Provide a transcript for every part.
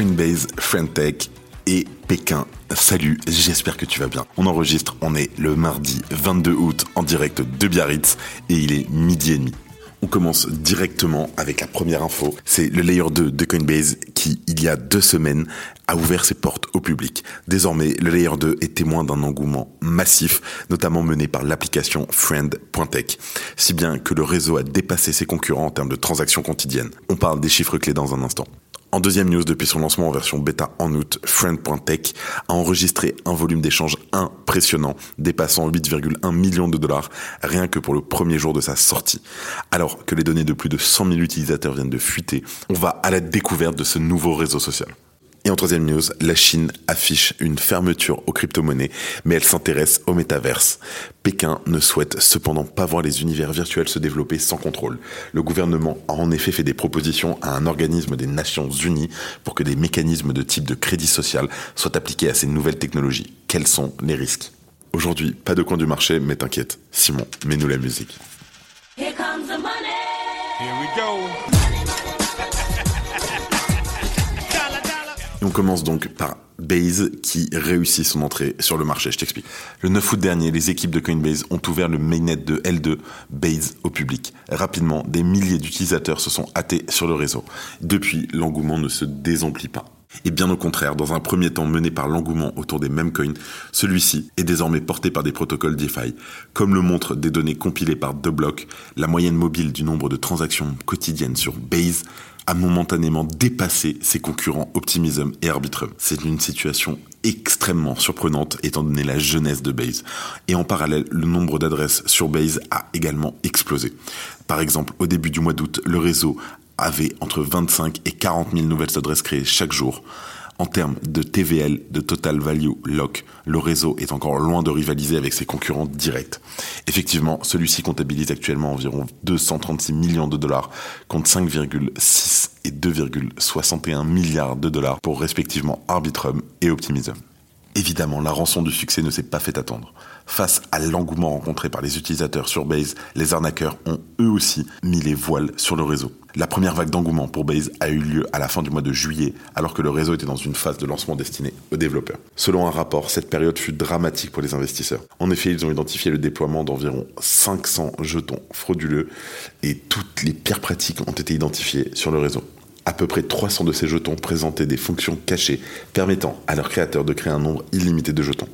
Coinbase, Friendtech et Pékin. Salut, j'espère que tu vas bien. On enregistre, on est le mardi 22 août en direct de Biarritz et il est midi et demi. On commence directement avec la première info. C'est le layer 2 de Coinbase qui, il y a deux semaines, a ouvert ses portes au public. Désormais, le layer 2 est témoin d'un engouement massif, notamment mené par l'application Friend.tech, si bien que le réseau a dépassé ses concurrents en termes de transactions quotidiennes. On parle des chiffres clés dans un instant. En deuxième news, depuis son lancement en version bêta en août, Friend.tech a enregistré un volume d'échange impressionnant, dépassant 8,1 millions de dollars rien que pour le premier jour de sa sortie. Alors que les données de plus de 100 000 utilisateurs viennent de fuiter, on va à la découverte de ce nouveau réseau social. Et en troisième news, la Chine affiche une fermeture aux crypto-monnaies, mais elle s'intéresse au métaverse. Pékin ne souhaite cependant pas voir les univers virtuels se développer sans contrôle. Le gouvernement a en effet fait des propositions à un organisme des Nations Unies pour que des mécanismes de type de crédit social soient appliqués à ces nouvelles technologies. Quels sont les risques? Aujourd'hui, pas de coin du marché, mais t'inquiète. Simon, mets-nous la musique. Here comes the money. Here we go. Et on commence donc par Base qui réussit son entrée sur le marché. Je t'explique. Le 9 août dernier, les équipes de Coinbase ont ouvert le mainnet de L2 Base au public. Rapidement, des milliers d'utilisateurs se sont hâtés sur le réseau. Depuis, l'engouement ne se désemplit pas. Et bien au contraire, dans un premier temps mené par l'engouement autour des mêmes coins, celui-ci est désormais porté par des protocoles DeFi. Comme le montrent des données compilées par DeBlock, la moyenne mobile du nombre de transactions quotidiennes sur Base a momentanément dépassé ses concurrents Optimism et Arbitrum. C'est une situation extrêmement surprenante étant donné la jeunesse de Base. Et en parallèle, le nombre d'adresses sur Base a également explosé. Par exemple, au début du mois d'août, le réseau avait entre 25 et 40 000 nouvelles adresses créées chaque jour. En termes de TVL, de Total Value Lock, le réseau est encore loin de rivaliser avec ses concurrents directs. Effectivement, celui-ci comptabilise actuellement environ 236 millions de dollars contre 5,6 et 2,61 milliards de dollars pour respectivement Arbitrum et Optimism. Évidemment, la rançon du succès ne s'est pas fait attendre. Face à l'engouement rencontré par les utilisateurs sur Base, les arnaqueurs ont eux aussi mis les voiles sur le réseau. La première vague d'engouement pour Base a eu lieu à la fin du mois de juillet, alors que le réseau était dans une phase de lancement destinée aux développeurs. Selon un rapport, cette période fut dramatique pour les investisseurs. En effet, ils ont identifié le déploiement d'environ 500 jetons frauduleux et toutes les pires pratiques ont été identifiées sur le réseau. À peu près 300 de ces jetons présentaient des fonctions cachées permettant à leurs créateurs de créer un nombre illimité de jetons.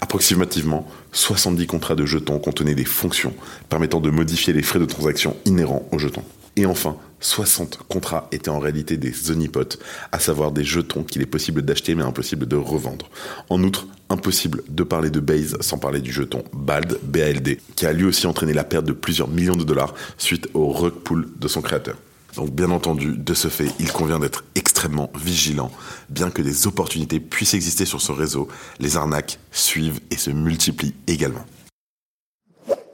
Approximativement, 70 contrats de jetons contenaient des fonctions permettant de modifier les frais de transaction inhérents aux jetons. Et enfin, 60 contrats étaient en réalité des onipotes, à savoir des jetons qu'il est possible d'acheter mais impossible de revendre. En outre, impossible de parler de Base sans parler du jeton BALD, BALD, qui a lui aussi entraîné la perte de plusieurs millions de dollars suite au rug pull de son créateur. Donc bien entendu, de ce fait, il convient d'être extrêmement vigilant. Bien que des opportunités puissent exister sur ce réseau, les arnaques suivent et se multiplient également.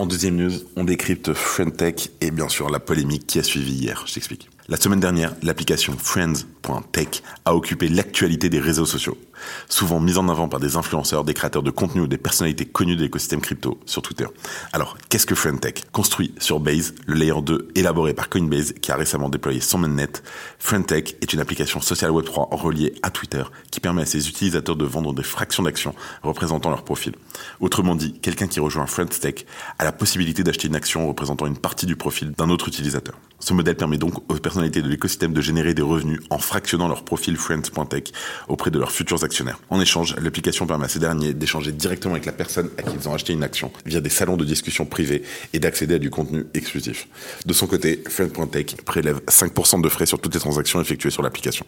En deuxième news, on décrypte Friendtech et bien sûr la polémique qui a suivi hier. Je t'explique. La semaine dernière, l'application Friends.tech a occupé l'actualité des réseaux sociaux, souvent mise en avant par des influenceurs, des créateurs de contenu ou des personnalités connues de l'écosystème crypto sur Twitter. Alors, qu'est-ce que Friendtech Construit sur Base, le layer 2 élaboré par Coinbase qui a récemment déployé son mainnet, Friendtech est une application sociale Web3 reliée à Twitter qui permet à ses utilisateurs de vendre des fractions d'actions représentant leur profil. Autrement dit, quelqu'un qui rejoint Friendtech a la possibilité d'acheter une action représentant une partie du profil d'un autre utilisateur. Ce modèle permet donc aux personnalités de l'écosystème de générer des revenus en fractionnant leur profil Friends.tech auprès de leurs futurs En échange, l'application permet à ces derniers d'échanger directement avec la personne à qui ils ont acheté une action via des salons de discussion privés et d'accéder à du contenu exclusif. De son côté, Friends.tech prélève 5% de frais sur toutes les transactions effectuées sur l'application.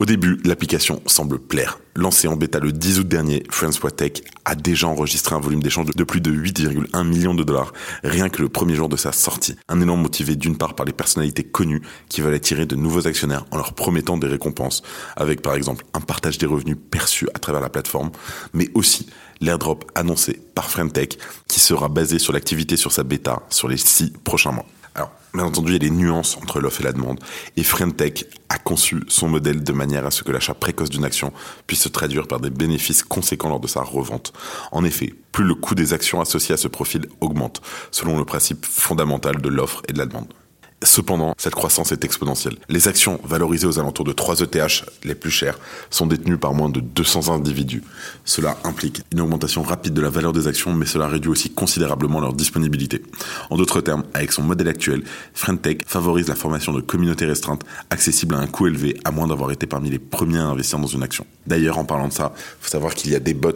Au début, l'application semble plaire. Lancée en bêta le 10 août dernier, Friends.tech a déjà enregistré un volume d'échange de plus de 8,1 millions de dollars, rien que le premier jour de sa sortie. Un élan motivé d'une part par les personnalités connues qui veulent attirer de nouveaux actionnaires en leur promettant des récompenses, avec par exemple un partage des revenus perçus à travers la plateforme, mais aussi l'airdrop annoncé par Friendtech qui sera basé sur l'activité sur sa bêta sur les six prochains mois. Bien entendu, il y a des nuances entre l'offre et la demande. Et Friendtech a conçu son modèle de manière à ce que l'achat précoce d'une action puisse se traduire par des bénéfices conséquents lors de sa revente. En effet, plus le coût des actions associées à ce profil augmente, selon le principe fondamental de l'offre et de la demande. Cependant, cette croissance est exponentielle. Les actions valorisées aux alentours de 3 ETH les plus chères sont détenues par moins de 200 individus. Cela implique une augmentation rapide de la valeur des actions, mais cela réduit aussi considérablement leur disponibilité. En d'autres termes, avec son modèle actuel, Friendtech favorise la formation de communautés restreintes accessibles à un coût élevé, à moins d'avoir été parmi les premiers à investir dans une action. D'ailleurs, en parlant de ça, il faut savoir qu'il y a des bots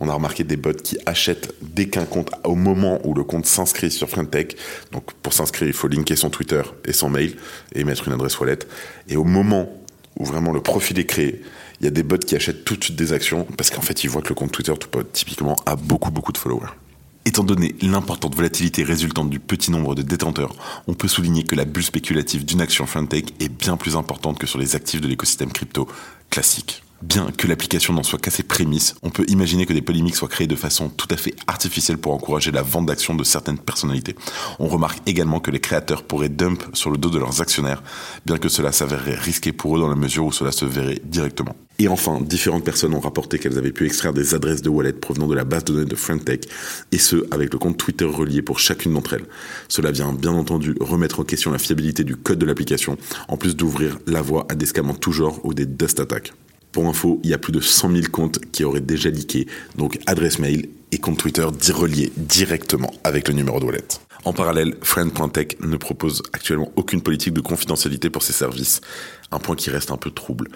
on a remarqué des bots qui achètent dès qu'un compte, au moment où le compte s'inscrit sur Friendtech. Donc, pour s'inscrire, il faut linker son Twitter et son mail et mettre une adresse wallet. Et au moment où vraiment le profil est créé, il y a des bots qui achètent tout de suite des actions parce qu'en fait, ils voient que le compte Twitter, tout typiquement, a beaucoup, beaucoup de followers. Étant donné l'importante volatilité résultante du petit nombre de détenteurs, on peut souligner que la bulle spéculative d'une action Friendtech est bien plus importante que sur les actifs de l'écosystème crypto classique. Bien que l'application n'en soit qu'à ses prémices, on peut imaginer que des polémiques soient créées de façon tout à fait artificielle pour encourager la vente d'actions de certaines personnalités. On remarque également que les créateurs pourraient dump sur le dos de leurs actionnaires, bien que cela s'avérerait risqué pour eux dans la mesure où cela se verrait directement. Et enfin, différentes personnes ont rapporté qu'elles avaient pu extraire des adresses de wallet provenant de la base de données de Friendtech, et ce, avec le compte Twitter relié pour chacune d'entre elles. Cela vient bien entendu remettre en question la fiabilité du code de l'application, en plus d'ouvrir la voie à des scams tout genre ou des dust attacks. Pour info, il y a plus de 100 000 comptes qui auraient déjà leaké, donc adresse mail et compte Twitter d'y relier directement avec le numéro de wallet. En parallèle, Friend.tech ne propose actuellement aucune politique de confidentialité pour ses services, un point qui reste un peu trouble.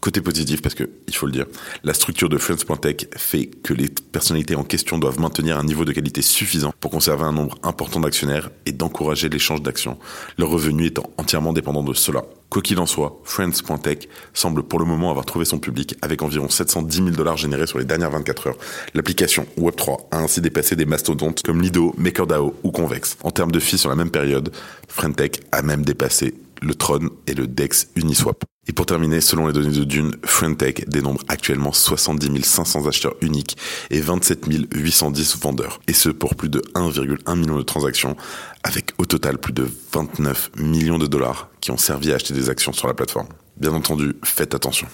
Côté positif, parce que, il faut le dire, la structure de Friends.tech fait que les personnalités en question doivent maintenir un niveau de qualité suffisant pour conserver un nombre important d'actionnaires et d'encourager l'échange d'actions, leur revenu étant entièrement dépendant de cela. Quoi qu'il en soit, Friends.tech semble pour le moment avoir trouvé son public avec environ 710 000 dollars générés sur les dernières 24 heures. L'application Web3 a ainsi dépassé des mastodontes comme Lido, MakerDAO ou Convex. En termes de fees sur la même période, Friendtech a même dépassé le Tron et le DEX Uniswap. Et pour terminer, selon les données de Dune, Friendtech dénombre actuellement 70 500 acheteurs uniques et 27 810 vendeurs. Et ce pour plus de 1,1 million de transactions, avec au total plus de 29 millions de dollars qui ont servi à acheter des actions sur la plateforme. Bien entendu, faites attention.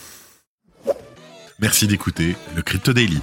Merci d'écouter le Crypto Daily.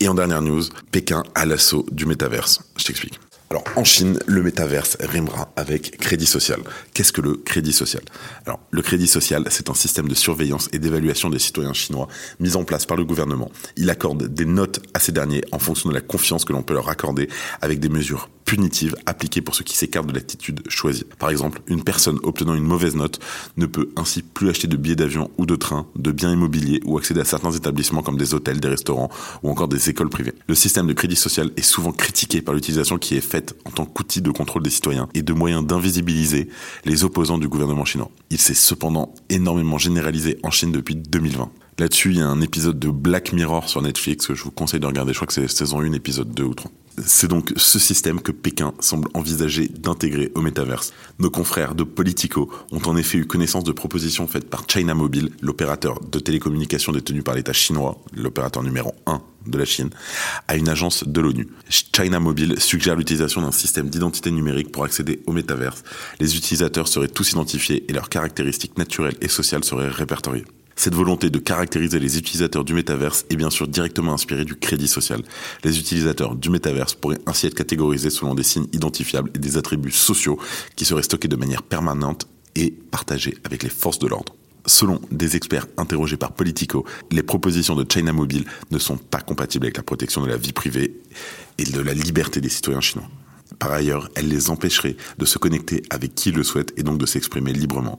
Et en dernière news, Pékin à l'assaut du métaverse. Je t'explique. Alors, en Chine, le métaverse rimera avec crédit social. Qu'est-ce que le crédit social? Alors, le crédit social, c'est un système de surveillance et d'évaluation des citoyens chinois mis en place par le gouvernement. Il accorde des notes à ces derniers en fonction de la confiance que l'on peut leur accorder avec des mesures punitives appliquées pour ceux qui s'écartent de l'attitude choisie. Par exemple, une personne obtenant une mauvaise note ne peut ainsi plus acheter de billets d'avion ou de train, de biens immobiliers ou accéder à certains établissements comme des hôtels, des restaurants ou encore des écoles privées. Le système de crédit social est souvent critiqué par l'utilisation qui est faite en tant qu'outil de contrôle des citoyens et de moyen d'invisibiliser les opposants du gouvernement chinois. Il s'est cependant énormément généralisé en Chine depuis 2020. Là-dessus, il y a un épisode de Black Mirror sur Netflix que je vous conseille de regarder. Je crois que c'est saison 1, épisode 2 ou 3. C'est donc ce système que Pékin semble envisager d'intégrer au métaverse. Nos confrères de Politico ont en effet eu connaissance de propositions faites par China Mobile, l'opérateur de télécommunications détenu par l'État chinois, l'opérateur numéro 1 de la Chine, à une agence de l'ONU. China Mobile suggère l'utilisation d'un système d'identité numérique pour accéder au métaverse. Les utilisateurs seraient tous identifiés et leurs caractéristiques naturelles et sociales seraient répertoriées. Cette volonté de caractériser les utilisateurs du métaverse est bien sûr directement inspirée du crédit social. Les utilisateurs du métaverse pourraient ainsi être catégorisés selon des signes identifiables et des attributs sociaux qui seraient stockés de manière permanente et partagés avec les forces de l'ordre. Selon des experts interrogés par Politico, les propositions de China Mobile ne sont pas compatibles avec la protection de la vie privée et de la liberté des citoyens chinois. Par ailleurs, elle les empêcherait de se connecter avec qui le souhaite et donc de s'exprimer librement.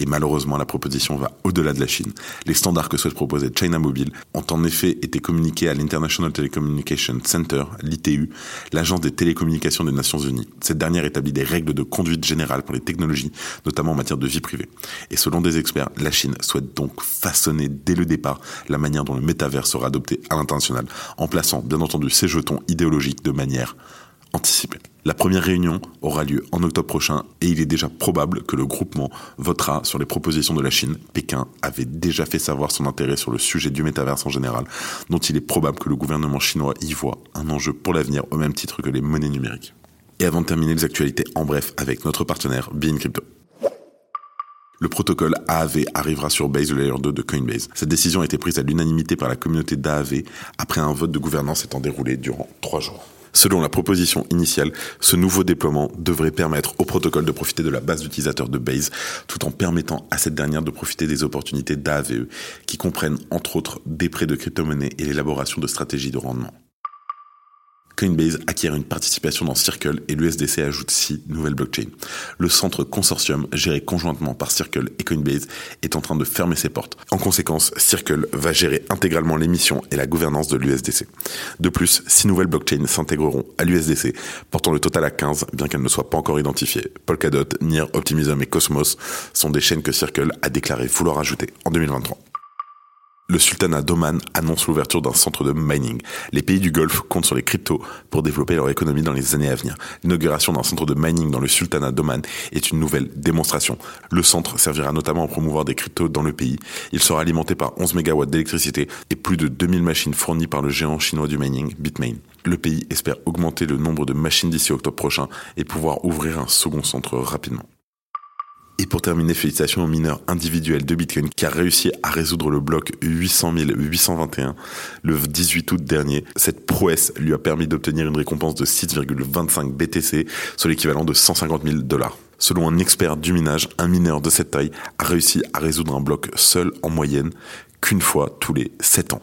Et malheureusement, la proposition va au-delà de la Chine. Les standards que souhaite proposer China Mobile ont en effet été communiqués à l'International Telecommunication Center, l'ITU, l'agence des télécommunications des Nations Unies. Cette dernière établit des règles de conduite générale pour les technologies, notamment en matière de vie privée. Et selon des experts, la Chine souhaite donc façonner dès le départ la manière dont le métavers sera adopté à l'international, en plaçant bien entendu ces jetons idéologiques de manière La première réunion aura lieu en octobre prochain et il est déjà probable que le groupement votera sur les propositions de la Chine. Pékin avait déjà fait savoir son intérêt sur le sujet du métaverse en général, dont il est probable que le gouvernement chinois y voit un enjeu pour l'avenir au même titre que les monnaies numériques. Et avant de terminer les actualités en bref avec notre partenaire Bean Crypto. Le protocole AAV arrivera sur Base, layer 2 de Coinbase. Cette décision a été prise à l'unanimité par la communauté d'AAV après un vote de gouvernance étant déroulé durant trois jours. Selon la proposition initiale, ce nouveau déploiement devrait permettre au protocole de profiter de la base d'utilisateurs de Base, tout en permettant à cette dernière de profiter des opportunités d'AAVE, qui comprennent entre autres des prêts de crypto-monnaies et l'élaboration de stratégies de rendement. Coinbase acquiert une participation dans Circle et l'USDC ajoute six nouvelles blockchains. Le centre consortium géré conjointement par Circle et Coinbase est en train de fermer ses portes. En conséquence, Circle va gérer intégralement l'émission et la gouvernance de l'USDC. De plus, six nouvelles blockchains s'intégreront à l'USDC, portant le total à 15, bien qu'elles ne soient pas encore identifiées. Polkadot, Near, Optimism et Cosmos sont des chaînes que Circle a déclaré vouloir ajouter en 2023. Le sultanat d'Oman annonce l'ouverture d'un centre de mining. Les pays du Golfe comptent sur les cryptos pour développer leur économie dans les années à venir. L'inauguration d'un centre de mining dans le sultanat d'Oman est une nouvelle démonstration. Le centre servira notamment à promouvoir des cryptos dans le pays. Il sera alimenté par 11 MW d'électricité et plus de 2000 machines fournies par le géant chinois du mining, Bitmain. Le pays espère augmenter le nombre de machines d'ici octobre prochain et pouvoir ouvrir un second centre rapidement. Et pour terminer, félicitations au mineur individuel de Bitcoin qui a réussi à résoudre le bloc 800 821 le 18 août dernier. Cette prouesse lui a permis d'obtenir une récompense de 6,25 BTC, soit l'équivalent de 150 000 dollars. Selon un expert du minage, un mineur de cette taille a réussi à résoudre un bloc seul en moyenne qu'une fois tous les 7 ans.